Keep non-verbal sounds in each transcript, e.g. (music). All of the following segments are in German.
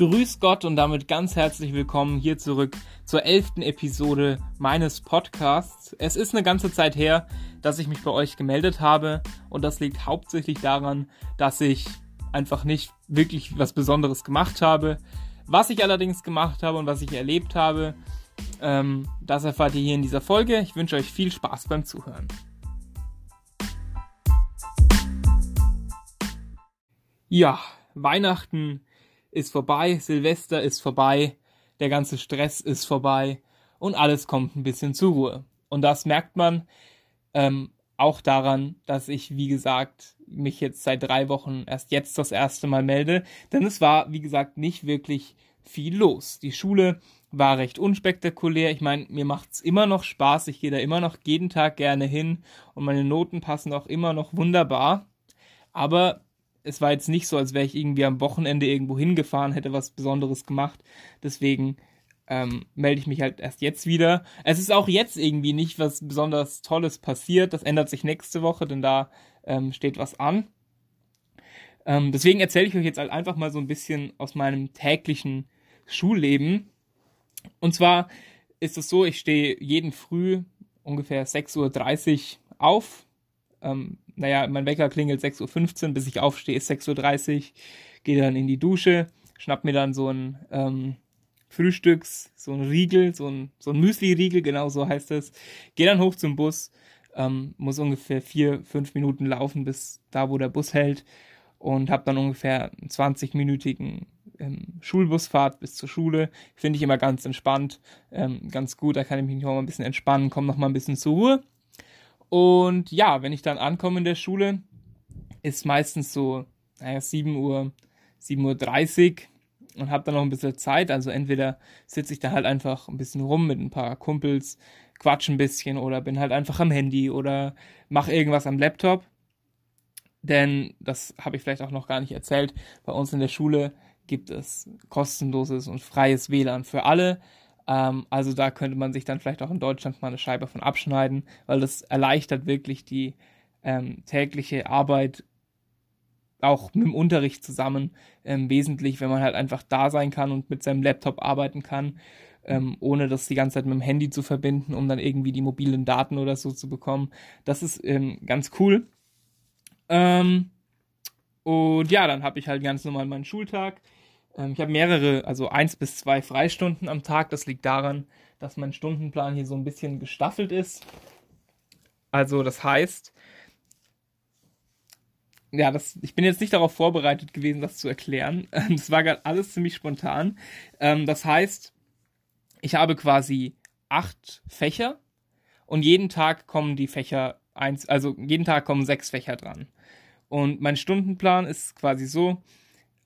Grüß Gott und damit ganz herzlich willkommen hier zurück zur elften Episode meines Podcasts. Es ist eine ganze Zeit her, dass ich mich bei euch gemeldet habe und das liegt hauptsächlich daran, dass ich einfach nicht wirklich was Besonderes gemacht habe. Was ich allerdings gemacht habe und was ich erlebt habe, ähm, das erfahrt ihr hier in dieser Folge. Ich wünsche euch viel Spaß beim Zuhören. Ja, Weihnachten ist vorbei, Silvester ist vorbei, der ganze Stress ist vorbei und alles kommt ein bisschen zur Ruhe. Und das merkt man ähm, auch daran, dass ich, wie gesagt, mich jetzt seit drei Wochen erst jetzt das erste Mal melde, denn es war, wie gesagt, nicht wirklich viel los. Die Schule war recht unspektakulär. Ich meine, mir macht's immer noch Spaß. Ich gehe da immer noch jeden Tag gerne hin und meine Noten passen auch immer noch wunderbar. Aber es war jetzt nicht so, als wäre ich irgendwie am Wochenende irgendwo hingefahren, hätte was Besonderes gemacht. Deswegen ähm, melde ich mich halt erst jetzt wieder. Es ist auch jetzt irgendwie nicht was besonders Tolles passiert. Das ändert sich nächste Woche, denn da ähm, steht was an. Ähm, deswegen erzähle ich euch jetzt halt einfach mal so ein bisschen aus meinem täglichen Schulleben. Und zwar ist es so, ich stehe jeden Früh ungefähr 6.30 Uhr auf, ähm, naja, mein Wecker klingelt 6.15 Uhr, bis ich aufstehe, ist 6.30 Uhr, gehe dann in die Dusche, schnapp mir dann so ein ähm, Frühstücks, so ein Riegel, so ein, so ein Müsli-Riegel, genau so heißt es, gehe dann hoch zum Bus, ähm, muss ungefähr vier, fünf Minuten laufen bis da, wo der Bus hält und habe dann ungefähr einen 20-minütigen ähm, Schulbusfahrt bis zur Schule. Finde ich immer ganz entspannt, ähm, ganz gut, da kann ich mich noch mal ein bisschen entspannen, komme noch mal ein bisschen zur Ruhe und ja, wenn ich dann ankomme in der Schule, ist meistens so, naja, 7 Uhr, 7.30 Uhr und habe dann noch ein bisschen Zeit. Also entweder sitze ich da halt einfach ein bisschen rum mit ein paar Kumpels, quatsch ein bisschen oder bin halt einfach am Handy oder mache irgendwas am Laptop. Denn das habe ich vielleicht auch noch gar nicht erzählt. Bei uns in der Schule gibt es kostenloses und freies WLAN für alle. Ähm, also da könnte man sich dann vielleicht auch in Deutschland mal eine Scheibe von abschneiden, weil das erleichtert wirklich die ähm, tägliche Arbeit auch mit dem Unterricht zusammen ähm, wesentlich, wenn man halt einfach da sein kann und mit seinem Laptop arbeiten kann, ähm, ohne das die ganze Zeit mit dem Handy zu verbinden, um dann irgendwie die mobilen Daten oder so zu bekommen. Das ist ähm, ganz cool. Ähm, und ja, dann habe ich halt ganz normal meinen Schultag. Ähm, ich habe mehrere, also eins bis zwei Freistunden am Tag. Das liegt daran, dass mein Stundenplan hier so ein bisschen gestaffelt ist. Also das heißt, ja, das, ich bin jetzt nicht darauf vorbereitet gewesen, das zu erklären. (laughs) Das war gerade alles ziemlich spontan. Ähm, das heißt, ich habe quasi acht Fächer und jeden Tag kommen die Fächer eins, also jeden Tag kommen sechs Fächer dran. Und mein Stundenplan ist quasi so,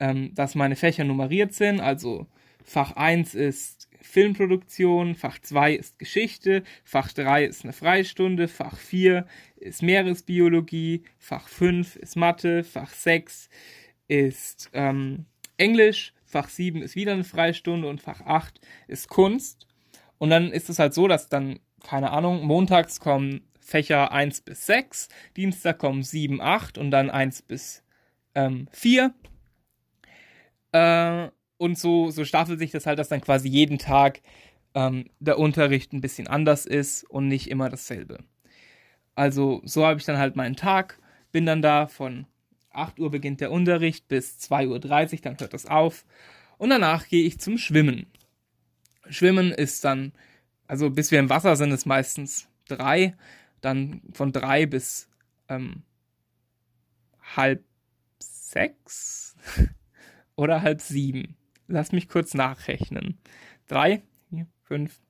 ähm, dass meine Fächer nummeriert sind. Also Fach 1 ist Filmproduktion, Fach 2 ist Geschichte, Fach 3 ist eine Freistunde, Fach 4 ist Meeresbiologie, Fach 5 ist Mathe, Fach 6 ist ähm, Englisch, Fach 7 ist wieder eine Freistunde und Fach 8 ist Kunst. Und dann ist es halt so, dass dann, keine Ahnung, montags kommen Fächer 1 bis 6, Dienstag kommen 7, 8 und dann 1 bis ähm, 4 äh, und so, so staffelt sich das halt, dass dann quasi jeden Tag ähm, der Unterricht ein bisschen anders ist und nicht immer dasselbe. Also so habe ich dann halt meinen Tag, bin dann da von 8 Uhr beginnt der Unterricht bis 2.30 Uhr, dann hört das auf. Und danach gehe ich zum Schwimmen. Schwimmen ist dann, also bis wir im Wasser sind, ist meistens drei. Dann von drei bis ähm, halb sechs. (laughs) oder halb sieben? Lass mich kurz nachrechnen. Drei, vier, fünf,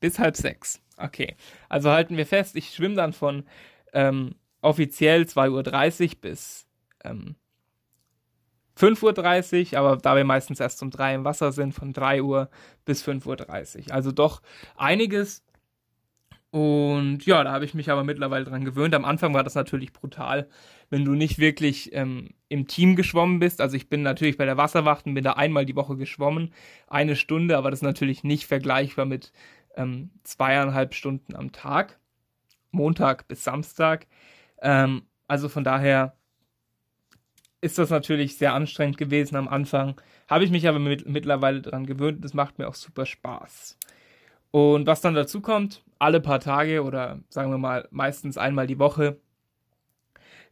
bis halb sechs. Okay, also halten wir fest, ich schwimme dann von ähm, offiziell 2.30 Uhr bis ähm, 5.30 Uhr, aber da wir meistens erst um 3 im Wasser sind, von 3 Uhr bis 5.30 Uhr. Also doch einiges. Und ja, da habe ich mich aber mittlerweile dran gewöhnt. Am Anfang war das natürlich brutal, wenn du nicht wirklich ähm, im Team geschwommen bist. Also ich bin natürlich bei der Wasserwacht und bin da einmal die Woche geschwommen, eine Stunde, aber das ist natürlich nicht vergleichbar mit ähm, zweieinhalb Stunden am Tag, Montag bis Samstag. Ähm, also von daher ist das natürlich sehr anstrengend gewesen am Anfang. Habe ich mich aber mit, mittlerweile daran gewöhnt. Das macht mir auch super Spaß. Und was dann dazu kommt, alle paar Tage oder sagen wir mal meistens einmal die Woche,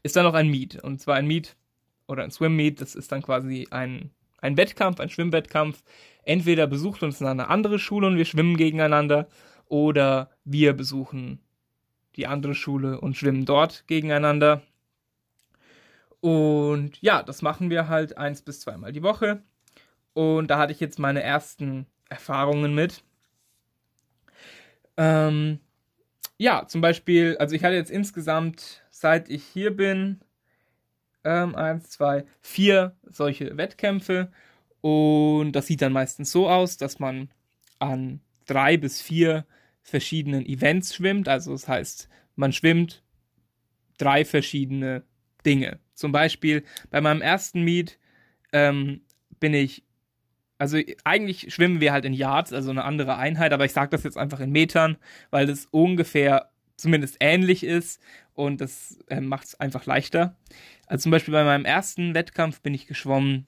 ist dann noch ein Meet. Und zwar ein Meet oder ein Swim Meet. Das ist dann quasi ein, ein Wettkampf, ein Schwimmwettkampf. Entweder besucht uns eine andere Schule und wir schwimmen gegeneinander oder wir besuchen die andere Schule und schwimmen dort gegeneinander. Und ja, das machen wir halt eins bis zweimal die Woche. Und da hatte ich jetzt meine ersten Erfahrungen mit. Ähm, ja, zum Beispiel, also ich hatte jetzt insgesamt, seit ich hier bin, ähm, eins, zwei, vier solche Wettkämpfe. Und das sieht dann meistens so aus, dass man an drei bis vier verschiedenen Events schwimmt. Also das heißt, man schwimmt drei verschiedene Dinge. Zum Beispiel bei meinem ersten Meet ähm, bin ich, also eigentlich schwimmen wir halt in Yards, also eine andere Einheit, aber ich sage das jetzt einfach in Metern, weil das ungefähr zumindest ähnlich ist und das äh, macht es einfach leichter. Also zum Beispiel bei meinem ersten Wettkampf bin ich geschwommen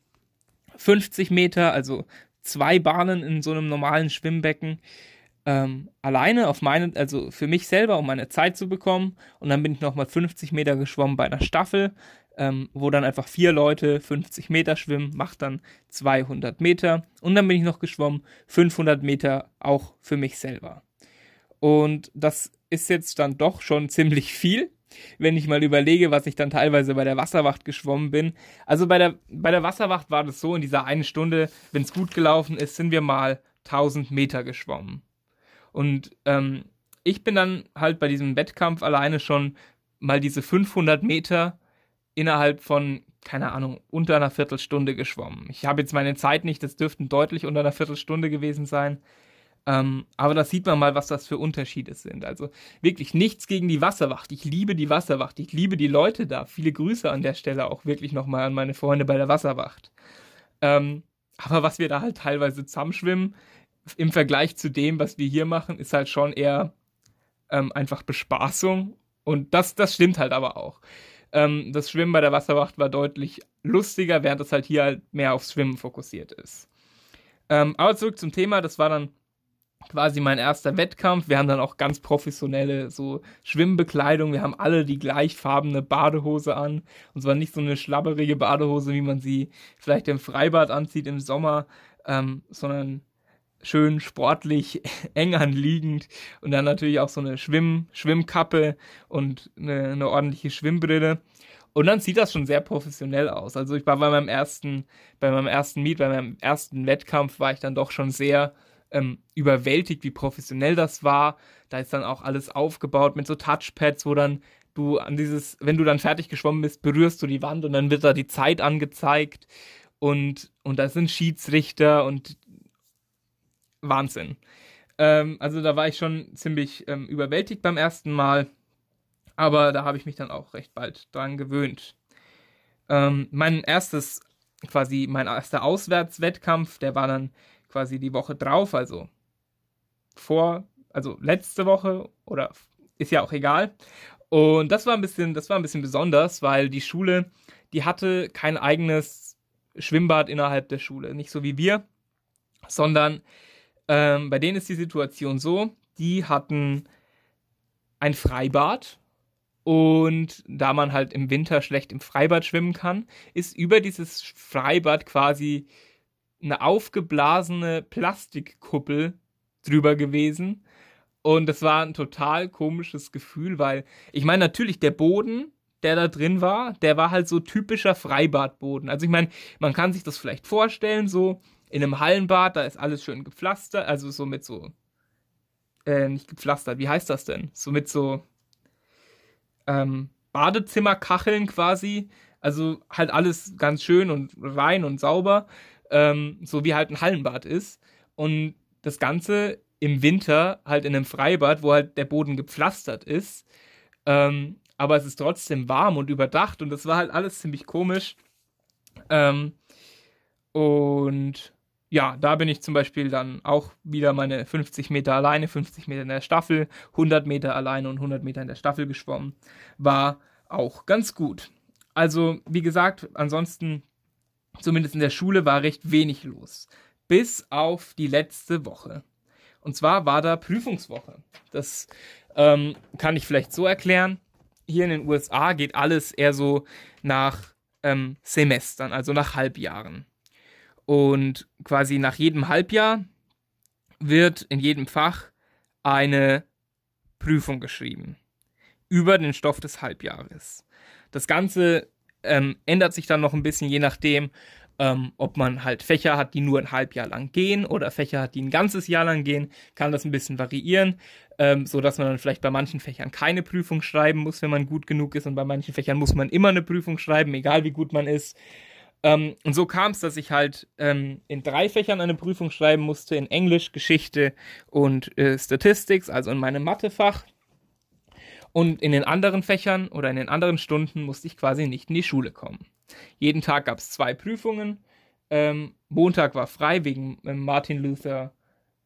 50 Meter, also zwei Bahnen in so einem normalen Schwimmbecken ähm, alleine auf meine, also für mich selber, um meine Zeit zu bekommen. Und dann bin ich nochmal 50 Meter geschwommen bei einer Staffel, ähm, wo dann einfach vier Leute 50 Meter schwimmen, macht dann 200 Meter. Und dann bin ich noch geschwommen 500 Meter auch für mich selber. Und das ist jetzt dann doch schon (laughs) ziemlich viel, wenn ich mal überlege, was ich dann teilweise bei der Wasserwacht geschwommen bin. Also bei der, bei der Wasserwacht war das so, in dieser einen Stunde, wenn es gut gelaufen ist, sind wir mal 1000 Meter geschwommen. Und ähm, ich bin dann halt bei diesem Wettkampf alleine schon mal diese 500 Meter innerhalb von, keine Ahnung, unter einer Viertelstunde geschwommen. Ich habe jetzt meine Zeit nicht, das dürften deutlich unter einer Viertelstunde gewesen sein. Ähm, aber da sieht man mal, was das für Unterschiede sind. Also wirklich nichts gegen die Wasserwacht. Ich liebe die Wasserwacht. Ich liebe die Leute da. Viele Grüße an der Stelle auch wirklich nochmal an meine Freunde bei der Wasserwacht. Ähm, aber was wir da halt teilweise zusammenschwimmen, im Vergleich zu dem, was wir hier machen, ist halt schon eher ähm, einfach Bespaßung. Und das, das stimmt halt aber auch. Ähm, das Schwimmen bei der Wasserwacht war deutlich lustiger, während das halt hier halt mehr aufs Schwimmen fokussiert ist. Ähm, aber zurück zum Thema, das war dann quasi mein erster Wettkampf. Wir haben dann auch ganz professionelle so Schwimmbekleidung. Wir haben alle die gleichfarbene Badehose an. Und zwar nicht so eine schlabberige Badehose, wie man sie vielleicht im Freibad anzieht im Sommer, ähm, sondern schön sportlich (laughs) eng anliegend und dann natürlich auch so eine Schwimm Schwimmkappe und eine, eine ordentliche Schwimmbrille. Und dann sieht das schon sehr professionell aus. Also ich war bei meinem ersten, bei meinem ersten Meet, bei meinem ersten Wettkampf war ich dann doch schon sehr ähm, überwältigt, wie professionell das war. Da ist dann auch alles aufgebaut mit so Touchpads, wo dann du an dieses, wenn du dann fertig geschwommen bist, berührst du die Wand und dann wird da die Zeit angezeigt. Und, und da sind Schiedsrichter und Wahnsinn. Ähm, also da war ich schon ziemlich ähm, überwältigt beim ersten Mal, aber da habe ich mich dann auch recht bald dran gewöhnt. Ähm, mein erstes, quasi mein erster Auswärtswettkampf, der war dann quasi die Woche drauf, also vor, also letzte Woche oder ist ja auch egal. Und das war ein bisschen, das war ein bisschen besonders, weil die Schule, die hatte kein eigenes Schwimmbad innerhalb der Schule, nicht so wie wir, sondern ähm, bei denen ist die Situation so, die hatten ein Freibad und da man halt im Winter schlecht im Freibad schwimmen kann, ist über dieses Freibad quasi eine aufgeblasene Plastikkuppel drüber gewesen. Und das war ein total komisches Gefühl, weil ich meine, natürlich der Boden, der da drin war, der war halt so typischer Freibadboden. Also ich meine, man kann sich das vielleicht vorstellen, so in einem Hallenbad, da ist alles schön gepflastert, also so mit so, äh, nicht gepflastert, wie heißt das denn? So mit so, ähm, Badezimmerkacheln quasi, also halt alles ganz schön und rein und sauber, ähm, so wie halt ein Hallenbad ist. Und das Ganze im Winter halt in einem Freibad, wo halt der Boden gepflastert ist. Ähm, aber es ist trotzdem warm und überdacht und das war halt alles ziemlich komisch. Ähm, und ja, da bin ich zum Beispiel dann auch wieder meine 50 Meter alleine, 50 Meter in der Staffel, 100 Meter alleine und 100 Meter in der Staffel geschwommen. War auch ganz gut. also, wie gesagt, ansonsten, zumindest in der Schule, war recht wenig los. Bis auf die letzte Woche. Und zwar war da Prüfungswoche. Das ähm, kann ich vielleicht so erklären. Hier in den USA geht alles eher so nach ähm, Semestern, also nach Halbjahren. Und quasi nach jedem Halbjahr wird in jedem Fach eine Prüfung geschrieben über den Stoff des Halbjahres. Das Ganze ähm, ändert sich dann noch ein bisschen, je nachdem, ähm, ob man halt Fächer hat, die nur ein Halbjahr lang gehen oder Fächer hat, die ein ganzes Jahr lang gehen, kann das ein bisschen variieren, ähm, so dass man dann vielleicht bei manchen Fächern keine Prüfung schreiben muss, wenn man gut genug ist und bei manchen Fächern muss man immer eine Prüfung schreiben, egal wie gut man ist. Ähm, und so kam es, dass ich halt ähm, in drei Fächern eine Prüfung schreiben musste, in Englisch, Geschichte und äh, Statistics, also in meinem Mathefach. Und in den anderen Fächern oder in den anderen Stunden musste ich quasi nicht in die Schule kommen. Jeden Tag gab es zwei Prüfungen. Ähm, Montag war frei wegen ähm, Martin Luther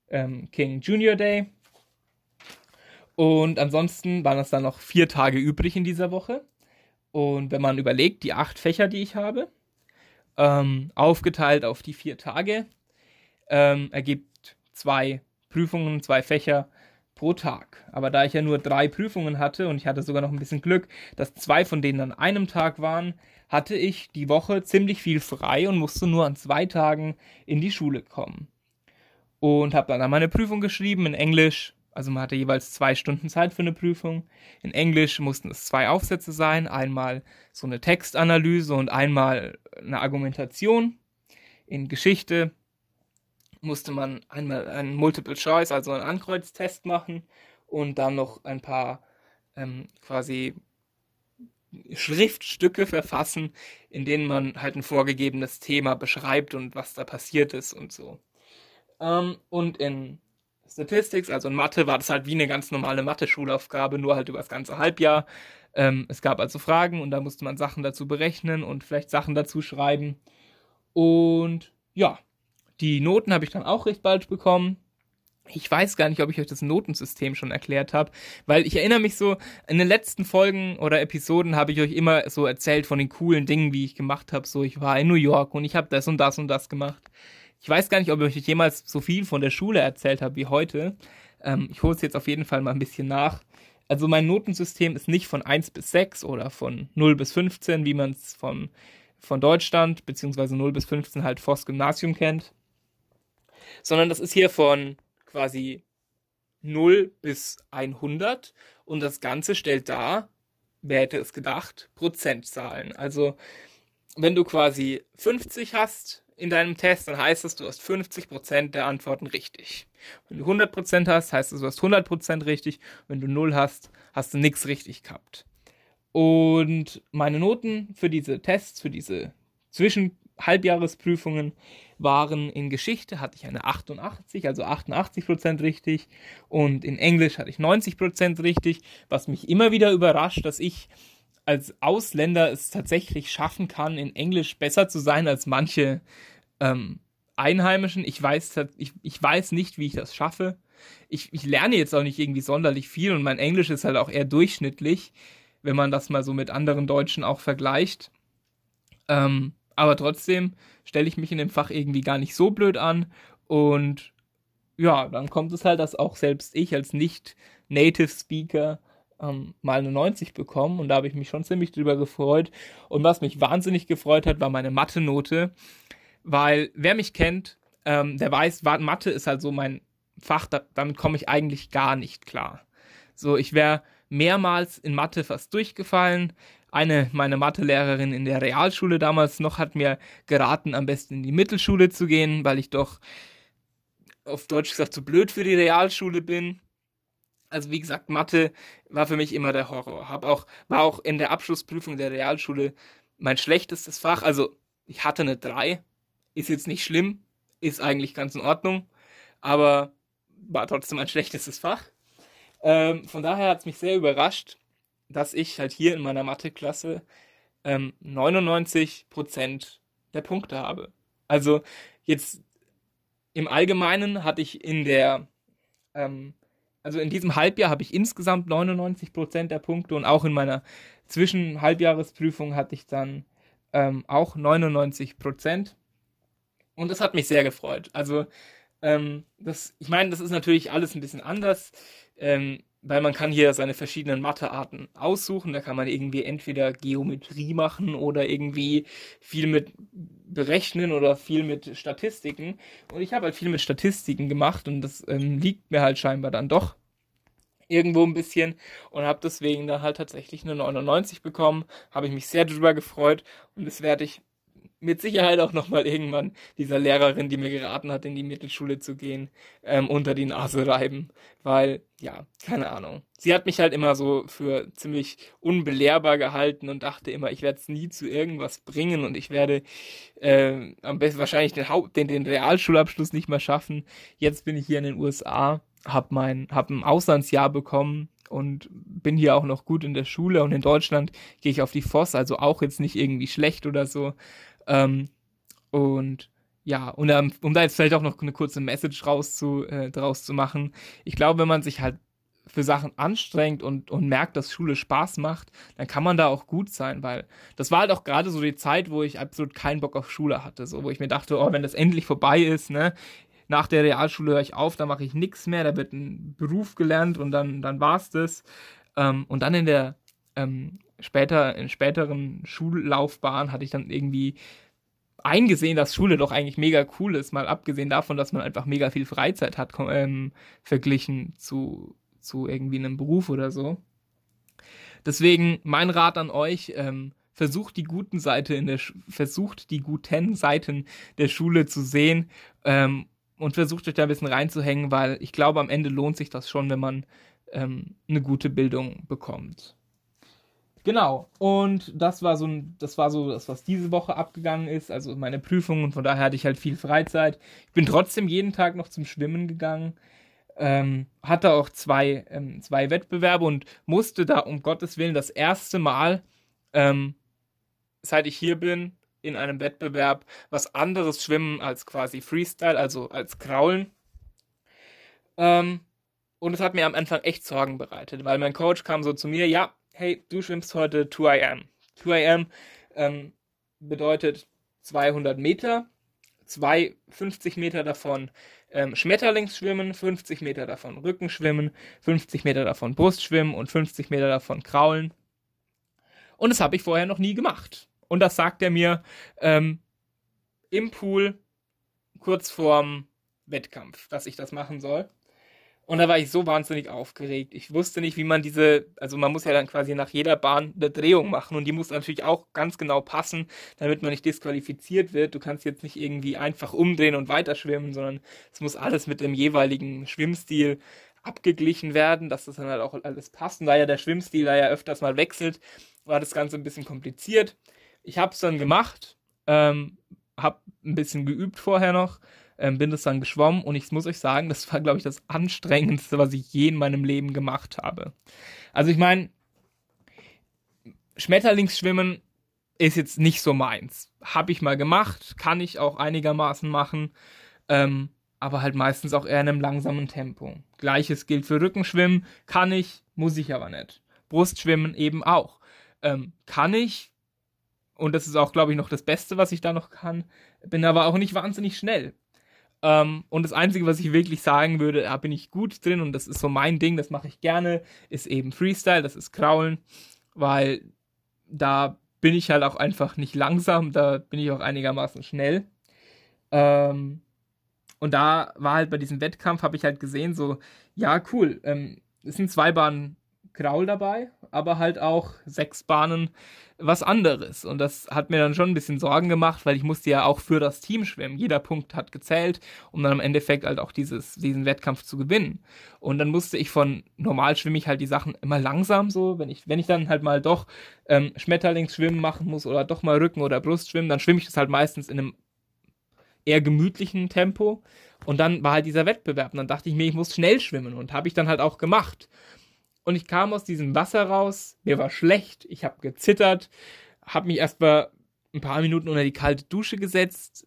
ähm, King Jr. Day. Und ansonsten waren es dann noch vier Tage übrig in dieser Woche. Und wenn man überlegt, die acht Fächer, die ich habe, ähm, aufgeteilt auf die vier Tage, ähm, ergibt zwei Prüfungen, zwei Fächer pro Tag. Aber da ich ja nur drei Prüfungen hatte und ich hatte sogar noch ein bisschen Glück, dass zwei von denen an einem Tag waren, hatte ich die Woche ziemlich viel frei und musste nur an zwei Tagen in die Schule kommen. Und habe dann meine Prüfung geschrieben in Englisch. Also man hatte jeweils zwei Stunden Zeit für eine Prüfung. In Englisch mussten es zwei Aufsätze sein. Einmal so eine Textanalyse und einmal eine Argumentation. In Geschichte musste man einmal einen Multiple Choice, also einen Ankreuztest machen und dann noch ein paar ähm, quasi Schriftstücke verfassen, in denen man halt ein vorgegebenes Thema beschreibt und was da passiert ist und so. Ähm, und in Statistics, also in Mathe, war das halt wie eine ganz normale Mathe-Schulaufgabe, nur halt über das ganze Halbjahr. Ähm, es gab also Fragen und da musste man Sachen dazu berechnen und vielleicht Sachen dazu schreiben. Und ja, die Noten habe ich dann auch recht bald bekommen. Ich weiß gar nicht, ob ich euch das Notensystem schon erklärt habe, weil ich erinnere mich so, in den letzten Folgen oder Episoden habe ich euch immer so erzählt von den coolen Dingen, wie ich gemacht habe. So, ich war in New York und ich habe das und das und das gemacht. Ich weiß gar nicht, ob ich euch jemals so viel von der Schule erzählt habe wie heute. Ähm, ich hole es jetzt auf jeden Fall mal ein bisschen nach. Also mein Notensystem ist nicht von 1 bis 6 oder von 0 bis 15, wie man es von, von Deutschland, beziehungsweise 0 bis 15 halt Voss Gymnasium kennt sondern das ist hier von quasi 0 bis 100 und das Ganze stellt dar, wer hätte es gedacht, Prozentzahlen. Also wenn du quasi 50 hast in deinem Test, dann heißt das, du hast 50% der Antworten richtig. Wenn du 100% hast, heißt das, du hast 100% richtig. Wenn du 0 hast, hast du nichts richtig gehabt. Und meine Noten für diese Tests, für diese Zwischenhalbjahresprüfungen waren in Geschichte hatte ich eine 88, also 88% richtig und in Englisch hatte ich 90% richtig, was mich immer wieder überrascht, dass ich als Ausländer es tatsächlich schaffen kann, in Englisch besser zu sein als manche ähm, Einheimischen. Ich weiß, ich, ich weiß nicht, wie ich das schaffe. Ich, ich lerne jetzt auch nicht irgendwie sonderlich viel und mein Englisch ist halt auch eher durchschnittlich, wenn man das mal so mit anderen Deutschen auch vergleicht. Ähm, aber trotzdem stelle ich mich in dem Fach irgendwie gar nicht so blöd an. Und ja, dann kommt es halt, dass auch selbst ich als nicht-Native Speaker ähm, mal eine 90 bekomme. Und da habe ich mich schon ziemlich drüber gefreut. Und was mich wahnsinnig gefreut hat, war meine Mathe-Note. Weil wer mich kennt, ähm, der weiß, Mathe ist halt so mein Fach, da, damit komme ich eigentlich gar nicht klar. So, ich wäre mehrmals in Mathe fast durchgefallen. Eine meiner Mathelehrerin in der Realschule damals noch hat mir geraten, am besten in die Mittelschule zu gehen, weil ich doch auf Deutsch gesagt zu blöd für die Realschule bin. Also wie gesagt, Mathe war für mich immer der Horror. Hab auch, war auch in der Abschlussprüfung der Realschule mein schlechtestes Fach. Also ich hatte eine 3. Ist jetzt nicht schlimm, ist eigentlich ganz in Ordnung, aber war trotzdem mein schlechtestes Fach. Ähm, von daher hat es mich sehr überrascht, dass ich halt hier in meiner Mathe-Klasse ähm, 99% der Punkte habe. Also jetzt im Allgemeinen hatte ich in der, ähm, also in diesem Halbjahr habe ich insgesamt 99 Prozent der Punkte und auch in meiner Zwischenhalbjahresprüfung hatte ich dann ähm, auch 99 Prozent. Und das hat mich sehr gefreut. Also, ähm, das, ich meine, das ist natürlich alles ein bisschen anders. Ähm, weil man kann hier seine verschiedenen Mathearten aussuchen. Da kann man irgendwie entweder Geometrie machen oder irgendwie viel mit Berechnen oder viel mit Statistiken. Und ich habe halt viel mit Statistiken gemacht und das ähm, liegt mir halt scheinbar dann doch irgendwo ein bisschen und habe deswegen dann halt tatsächlich eine 99 bekommen. Habe ich mich sehr drüber gefreut und das werde ich mit Sicherheit auch nochmal irgendwann dieser Lehrerin, die mir geraten hat, in die Mittelschule zu gehen, ähm, unter die Nase reiben. Weil, ja, keine Ahnung. Sie hat mich halt immer so für ziemlich unbelehrbar gehalten und dachte immer, ich werde es nie zu irgendwas bringen und ich werde äh, am besten wahrscheinlich den, Haupt den, den Realschulabschluss nicht mehr schaffen. Jetzt bin ich hier in den USA, habe mein, hab ein Auslandsjahr bekommen, und bin hier auch noch gut in der Schule und in Deutschland gehe ich auf die Voss, also auch jetzt nicht irgendwie schlecht oder so. Ähm, und ja, und ähm, um da jetzt vielleicht auch noch eine kurze Message raus zu, äh, draus zu machen, ich glaube, wenn man sich halt für Sachen anstrengt und, und merkt, dass Schule Spaß macht, dann kann man da auch gut sein, weil das war halt auch gerade so die Zeit, wo ich absolut keinen Bock auf Schule hatte, so wo ich mir dachte, oh, wenn das endlich vorbei ist, ne, nach der Realschule höre ich auf, da mache ich nichts mehr, da wird ein Beruf gelernt und dann, dann war's das. Ähm, und dann in der ähm, später, in späteren Schullaufbahn hatte ich dann irgendwie eingesehen, dass Schule doch eigentlich mega cool ist, mal abgesehen davon, dass man einfach mega viel Freizeit hat, ähm, verglichen zu, zu irgendwie einem Beruf oder so. Deswegen mein Rat an euch, ähm, versucht die guten Seite in der Sch versucht die guten Seiten der Schule zu sehen ähm, und versucht euch da ein bisschen reinzuhängen, weil ich glaube, am Ende lohnt sich das schon, wenn man ähm, eine gute Bildung bekommt. Genau. Und das war so das war so das, was diese Woche abgegangen ist, also meine Prüfung und von daher hatte ich halt viel Freizeit. Ich bin trotzdem jeden Tag noch zum Schwimmen gegangen. Ähm, hatte auch zwei, ähm, zwei Wettbewerbe und musste da um Gottes Willen das erste Mal, ähm, seit ich hier bin, in einem Wettbewerb was anderes schwimmen als quasi Freestyle, also als Kraulen. Ähm, und es hat mir am Anfang echt Sorgen bereitet, weil mein Coach kam so zu mir, ja, hey, du schwimmst heute 2am. 2am ähm, bedeutet 200 Meter, 250 Meter davon ähm, Schmetterlingsschwimmen, 50 Meter davon Rückenschwimmen, 50 Meter davon Brustschwimmen und 50 Meter davon Kraulen. Und das habe ich vorher noch nie gemacht. Und das sagt er mir ähm, im Pool kurz vorm Wettkampf, dass ich das machen soll. Und da war ich so wahnsinnig aufgeregt. Ich wusste nicht, wie man diese, also man muss ja dann quasi nach jeder Bahn eine Drehung machen und die muss natürlich auch ganz genau passen, damit man nicht disqualifiziert wird. Du kannst jetzt nicht irgendwie einfach umdrehen und weiterschwimmen, sondern es muss alles mit dem jeweiligen Schwimmstil abgeglichen werden, dass das dann halt auch alles passt. Und da ja der Schwimmstil da ja öfters mal wechselt, war das Ganze ein bisschen kompliziert. Ich habe es dann gemacht, ähm, habe ein bisschen geübt vorher noch ähm, bin das dann geschwommen und ich muss euch sagen, das war, glaube ich, das anstrengendste, was ich je in meinem Leben gemacht habe. Also ich meine, Schmetterlingsschwimmen ist jetzt nicht so meins. Habe ich mal gemacht, kann ich auch einigermaßen machen, ähm, aber halt meistens auch eher in einem langsamen Tempo. Gleiches gilt für Rückenschwimmen, kann ich, muss ich aber nicht. Brustschwimmen eben auch. Ähm, kann ich, und das ist auch, glaube ich, noch das Beste, was ich da noch kann, bin aber auch nicht wahnsinnig schnell. Ähm, und das Einzige, was ich wirklich sagen würde, da bin ich gut drin und das ist so mein Ding, das mache ich gerne, ist eben Freestyle, das ist Kraulen, weil da bin ich halt auch einfach nicht langsam, da bin ich auch einigermaßen schnell. Ähm, und da war halt bei diesem Wettkampf, habe ich halt gesehen, so, ja, cool, ähm, es sind zwei Bahnen Kraul dabei, aber halt auch sechs Bahnen was anderes. Und das hat mir dann schon ein bisschen Sorgen gemacht, weil ich musste ja auch für das Team schwimmen. Jeder Punkt hat gezählt, um dann im Endeffekt halt auch dieses, diesen Wettkampf zu gewinnen. Und dann musste ich von normal schwimme ich halt die Sachen immer langsam so. Wenn ich, wenn ich dann halt mal doch ähm, Schmetterlingsschwimmen machen muss oder doch mal Rücken- oder Brustschwimmen, dann schwimme ich das halt meistens in einem eher gemütlichen Tempo. Und dann war halt dieser Wettbewerb. Und dann dachte ich mir, ich muss schnell schwimmen. Und habe ich dann halt auch gemacht. Und ich kam aus diesem Wasser raus, mir war schlecht, ich habe gezittert, habe mich erst mal ein paar Minuten unter die kalte Dusche gesetzt,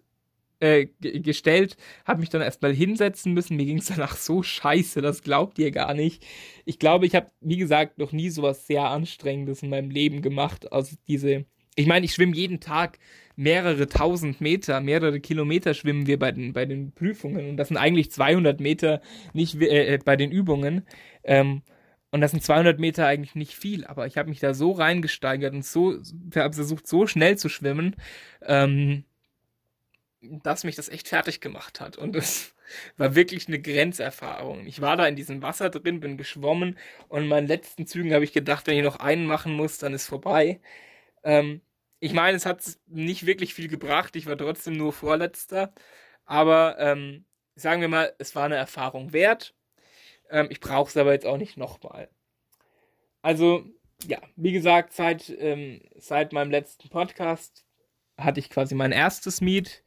äh, gestellt, habe mich dann erstmal hinsetzen müssen. Mir ging es danach so scheiße, das glaubt ihr gar nicht. Ich glaube, ich habe, wie gesagt, noch nie sowas sehr Anstrengendes in meinem Leben gemacht. Also diese, ich meine, ich schwimme jeden Tag mehrere tausend Meter, mehrere Kilometer schwimmen wir bei den, bei den Prüfungen und das sind eigentlich 200 Meter nicht äh, äh, bei den Übungen. Ähm, und das sind 200 Meter eigentlich nicht viel, aber ich habe mich da so reingesteigert und so habe versucht, so schnell zu schwimmen, ähm, dass mich das echt fertig gemacht hat. Und es (laughs) war wirklich eine Grenzerfahrung. Ich war da in diesem Wasser drin, bin geschwommen und in meinen letzten Zügen habe ich gedacht, wenn ich noch einen machen muss, dann ist vorbei. Ähm, ich meine, es hat nicht wirklich viel gebracht. Ich war trotzdem nur Vorletzter. Aber ähm, sagen wir mal, es war eine Erfahrung wert. Ähm, ich brauche es aber jetzt auch nicht nochmal. Also, ja, wie gesagt, seit, ähm, seit meinem letzten Podcast hatte ich quasi mein erstes Meet,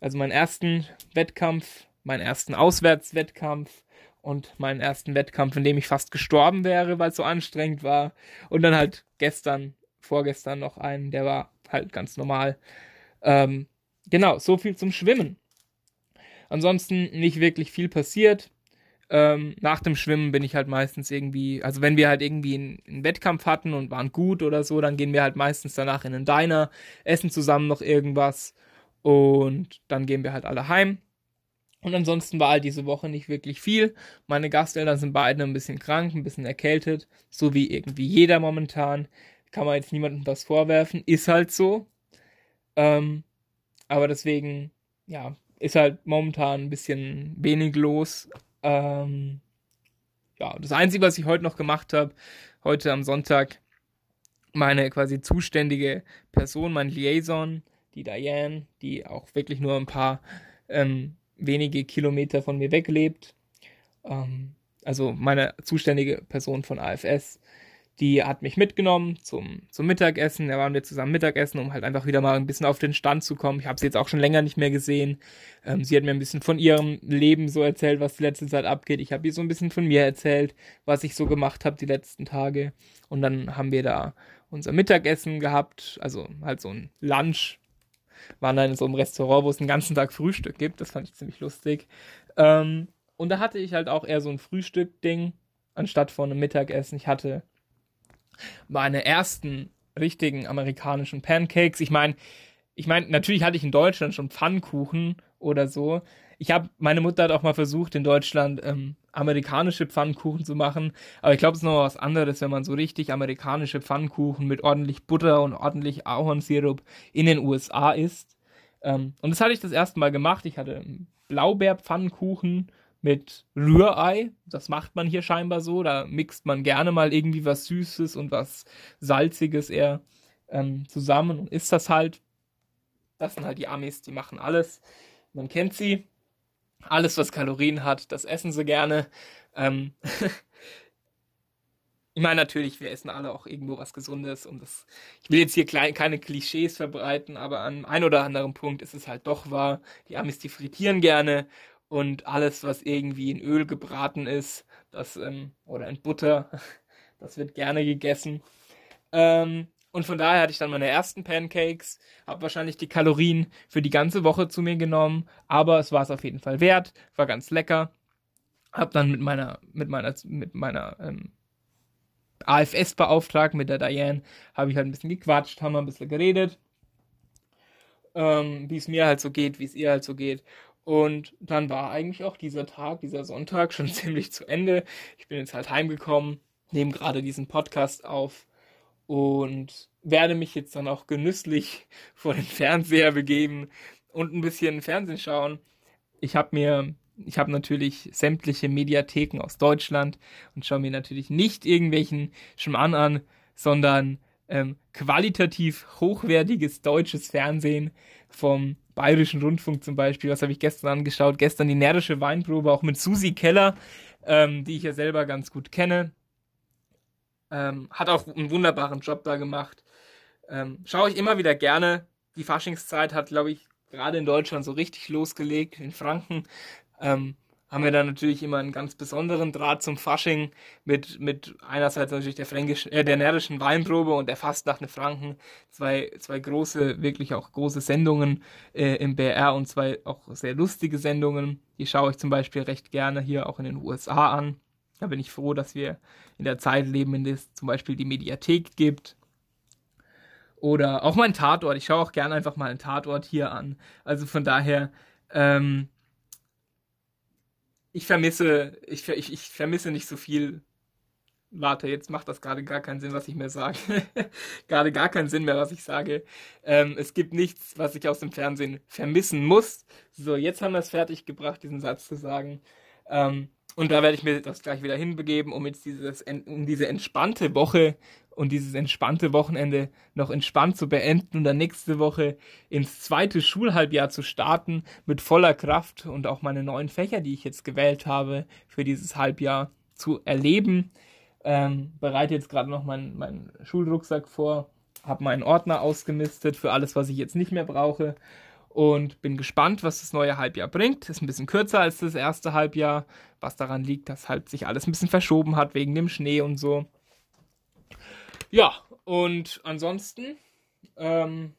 also meinen ersten Wettkampf, meinen ersten Auswärtswettkampf und meinen ersten Wettkampf, in dem ich fast gestorben wäre, weil es so anstrengend war. Und dann halt gestern, vorgestern noch einen, der war halt ganz normal. Ähm, genau, so viel zum Schwimmen. Ansonsten nicht wirklich viel passiert. Ähm, nach dem Schwimmen bin ich halt meistens irgendwie, also wenn wir halt irgendwie einen, einen, Wettkampf hatten und waren gut oder so, dann gehen wir halt meistens danach in einen Diner, essen zusammen noch irgendwas und dann gehen wir halt alle heim. Und ansonsten war halt diese Woche nicht wirklich viel. Meine Gasteltern sind beide ein bisschen krank, ein bisschen erkältet, so wie irgendwie jeder momentan. Kann man jetzt niemandem was vorwerfen, ist halt so. Ähm, aber deswegen, ja, ist halt momentan ein bisschen wenig los. Ähm, ja, das Einzige, was ich heute noch gemacht habe, heute am Sonntag, meine quasi zuständige Person, mein Liaison, die Diane, die auch wirklich nur ein paar ähm, wenige Kilometer von mir weglebt. Ähm, also meine zuständige Person von AFS, die hat mich mitgenommen zum, zum Mittagessen. Da waren wir zusammen Mittagessen, um halt einfach wieder mal ein bisschen auf den Stand zu kommen. Ich habe sie jetzt auch schon länger nicht mehr gesehen. Ähm, sie hat mir ein bisschen von ihrem Leben so erzählt, was die letzte Zeit abgeht. Ich habe ihr so ein bisschen von mir erzählt, was ich so gemacht habe die letzten Tage. Und dann haben wir da unser Mittagessen gehabt, also halt so ein Lunch. Waren dann in so einem Restaurant, wo es den ganzen Tag Frühstück gibt. Das fand ich ziemlich lustig. Ähm, und da hatte ich halt auch eher so ein Frühstück-Ding anstatt von einem Mittagessen. Ich hatte meine ersten richtigen amerikanischen Pancakes. Ich meine, ich meine, natürlich hatte ich in Deutschland schon Pfannkuchen oder so. Ich habe, meine Mutter hat auch mal versucht, in Deutschland ähm, amerikanische Pfannkuchen zu machen. Aber ich glaube, es ist noch was anderes, wenn man so richtig amerikanische Pfannkuchen mit ordentlich Butter und ordentlich Ahornsirup in den USA isst. Ähm, und das hatte ich das erste Mal gemacht. Ich hatte Blaubeerpfannkuchen mit Rührei. Das macht man hier scheinbar so. Da mixt man gerne mal irgendwie was Süßes und was Salziges eher ähm, zusammen und isst das halt. Das sind halt die Amis, die machen alles. Man kennt sie. Alles, was Kalorien hat, das essen sie gerne. Ähm (laughs) ich meine natürlich, wir essen alle auch irgendwo was Gesundes und das, ich will jetzt hier klein, keine Klischees verbreiten, aber an einem oder anderen Punkt ist es halt doch wahr. Die Amis, die frittieren gerne und alles, was irgendwie in Öl gebraten ist, das, ähm, oder in Butter, (laughs) das wird gerne gegessen. Ähm, und von daher hatte ich dann meine ersten Pancakes, habe wahrscheinlich die Kalorien für die ganze Woche zu mir genommen, aber es war es auf jeden Fall wert, war ganz lecker. Hab dann mit meiner, mit meiner, mit meiner ähm, AFS beauftragt, mit der Diane, habe ich halt ein bisschen gequatscht, haben wir ein bisschen geredet, ähm, wie es mir halt so geht, wie es ihr halt so geht. Und dann war eigentlich auch dieser Tag, dieser Sonntag (laughs) schon ziemlich zu Ende. Ich bin jetzt halt heimgekommen, nehme gerade diesen Podcast auf und werde mich jetzt dann auch genüsslich (laughs) vor den Fernseher begeben und ein bisschen Fernsehen schauen. Ich habe mir, ich habe natürlich sämtliche Mediatheken aus Deutschland und schaue mir natürlich nicht irgendwelchen Schmarrn an, sondern ähm, qualitativ hochwertiges deutsches Fernsehen vom Bayerischen Rundfunk zum Beispiel, was habe ich gestern angeschaut? Gestern die närrische Weinprobe, auch mit Susi Keller, ähm, die ich ja selber ganz gut kenne. Ähm, hat auch einen wunderbaren Job da gemacht. Ähm, schaue ich immer wieder gerne. Die Faschingszeit hat, glaube ich, gerade in Deutschland so richtig losgelegt, in Franken. Ähm, haben wir dann natürlich immer einen ganz besonderen Draht zum Fasching mit, mit einerseits natürlich der äh, der närrischen Weinprobe und der Fastnacht in Franken. Zwei, zwei große, wirklich auch große Sendungen äh, im BR und zwei auch sehr lustige Sendungen. Die schaue ich zum Beispiel recht gerne hier auch in den USA an. Da bin ich froh, dass wir in der Zeit leben, in der es zum Beispiel die Mediathek gibt. Oder auch mein Tatort. Ich schaue auch gerne einfach mal einen Tatort hier an. Also von daher, ähm, ich vermisse, ich, ich, ich vermisse nicht so viel. Warte, jetzt macht das gerade gar keinen Sinn, was ich mir sage. (laughs) gerade gar keinen Sinn mehr, was ich sage. Ähm, es gibt nichts, was ich aus dem Fernsehen vermissen muss. So, jetzt haben wir es fertig gebracht, diesen Satz zu sagen. Ähm, und da werde ich mir das gleich wieder hinbegeben, um jetzt dieses, um diese entspannte Woche und dieses entspannte Wochenende noch entspannt zu beenden und dann nächste Woche ins zweite Schulhalbjahr zu starten mit voller Kraft und auch meine neuen Fächer, die ich jetzt gewählt habe, für dieses Halbjahr zu erleben. Ähm, bereite jetzt gerade noch meinen mein Schulrucksack vor, habe meinen Ordner ausgemistet für alles, was ich jetzt nicht mehr brauche und bin gespannt, was das neue Halbjahr bringt. Ist ein bisschen kürzer als das erste Halbjahr, was daran liegt, dass halt sich alles ein bisschen verschoben hat wegen dem Schnee und so. Ja, und ansonsten, ähm,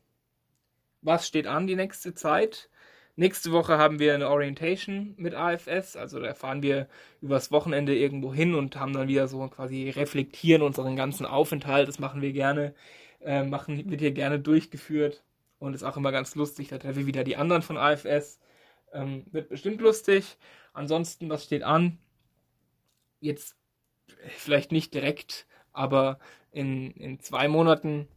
was steht an die nächste Zeit? Nächste Woche haben wir eine Orientation mit AFS, also da fahren wir übers Wochenende irgendwo hin und haben dann wieder so quasi reflektieren unseren ganzen Aufenthalt. Das machen wir gerne, äh, machen, wird hier gerne durchgeführt und ist auch immer ganz lustig. Da treffe ich wieder die anderen von AFS. Ähm, wird bestimmt lustig. Ansonsten, was steht an? Jetzt vielleicht nicht direkt, aber in, in zwei Monaten,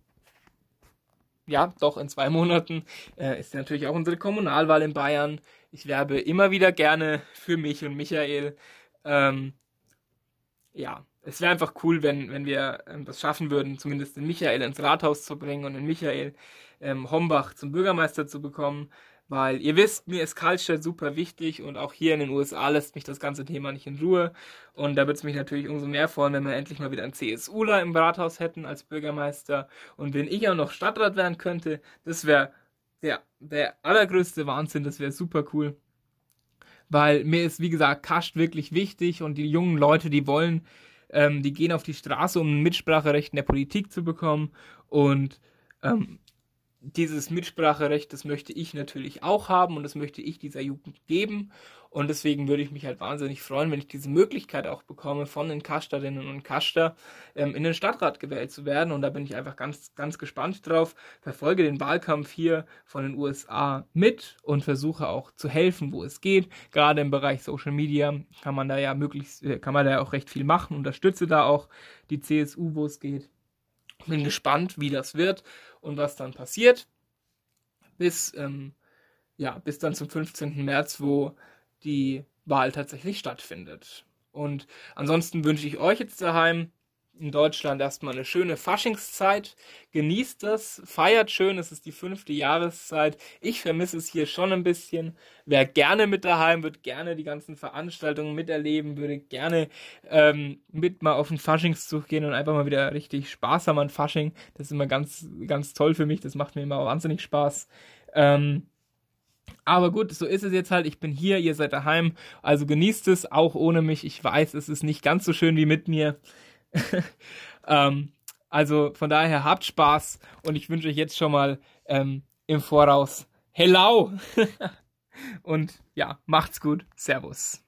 ja, doch in zwei (laughs) Monaten, äh, ist natürlich auch unsere Kommunalwahl in Bayern. Ich werbe immer wieder gerne für mich und Michael. Ähm, ja, es wäre einfach cool, wenn, wenn wir ähm, das schaffen würden, zumindest den Michael ins Rathaus zu bringen und den Michael ähm, Hombach zum Bürgermeister zu bekommen. Weil ihr wisst, mir ist Culture super wichtig und auch hier in den USA lässt mich das ganze Thema nicht in Ruhe. Und da würde es mich natürlich umso mehr freuen, wenn wir endlich mal wieder einen CSUler im Rathaus hätten als Bürgermeister. Und wenn ich auch noch Stadtrat werden könnte, das wäre der, der allergrößte Wahnsinn, das wäre super cool. Weil mir ist, wie gesagt, Kascht wirklich wichtig und die jungen Leute, die wollen, ähm, die gehen auf die Straße, um ein Mitspracherecht in der Politik zu bekommen. Und ähm, dieses Mitspracherecht, das möchte ich natürlich auch haben und das möchte ich dieser Jugend geben. Und deswegen würde ich mich halt wahnsinnig freuen, wenn ich diese Möglichkeit auch bekomme, von den Kasterinnen und Kaster ähm, in den Stadtrat gewählt zu werden. Und da bin ich einfach ganz, ganz gespannt drauf. Verfolge den Wahlkampf hier von den USA mit und versuche auch zu helfen, wo es geht. Gerade im Bereich Social Media kann man da ja möglichst, äh, kann man da ja auch recht viel machen. Unterstütze da auch die CSU, wo es geht. Bin gespannt, wie das wird und was dann passiert. Bis, ähm, ja, bis dann zum 15. März, wo die Wahl tatsächlich stattfindet. Und ansonsten wünsche ich euch jetzt daheim in Deutschland erstmal eine schöne Faschingszeit. Genießt das, feiert schön, es ist die fünfte Jahreszeit. Ich vermisse es hier schon ein bisschen. Wer gerne mit daheim, wird gerne die ganzen Veranstaltungen miterleben, würde gerne ähm, mit mal auf den Faschingszug gehen und einfach mal wieder richtig Spaß haben an Fasching. Das ist immer ganz, ganz toll für mich. Das macht mir immer wahnsinnig Spaß. Ähm, aber gut, so ist es jetzt halt. Ich bin hier, ihr seid daheim. Also genießt es auch ohne mich. Ich weiß, es ist nicht ganz so schön wie mit mir. (laughs) ähm, also von daher habt Spaß und ich wünsche euch jetzt schon mal ähm, im Voraus Hello! (laughs) und ja, macht's gut. Servus.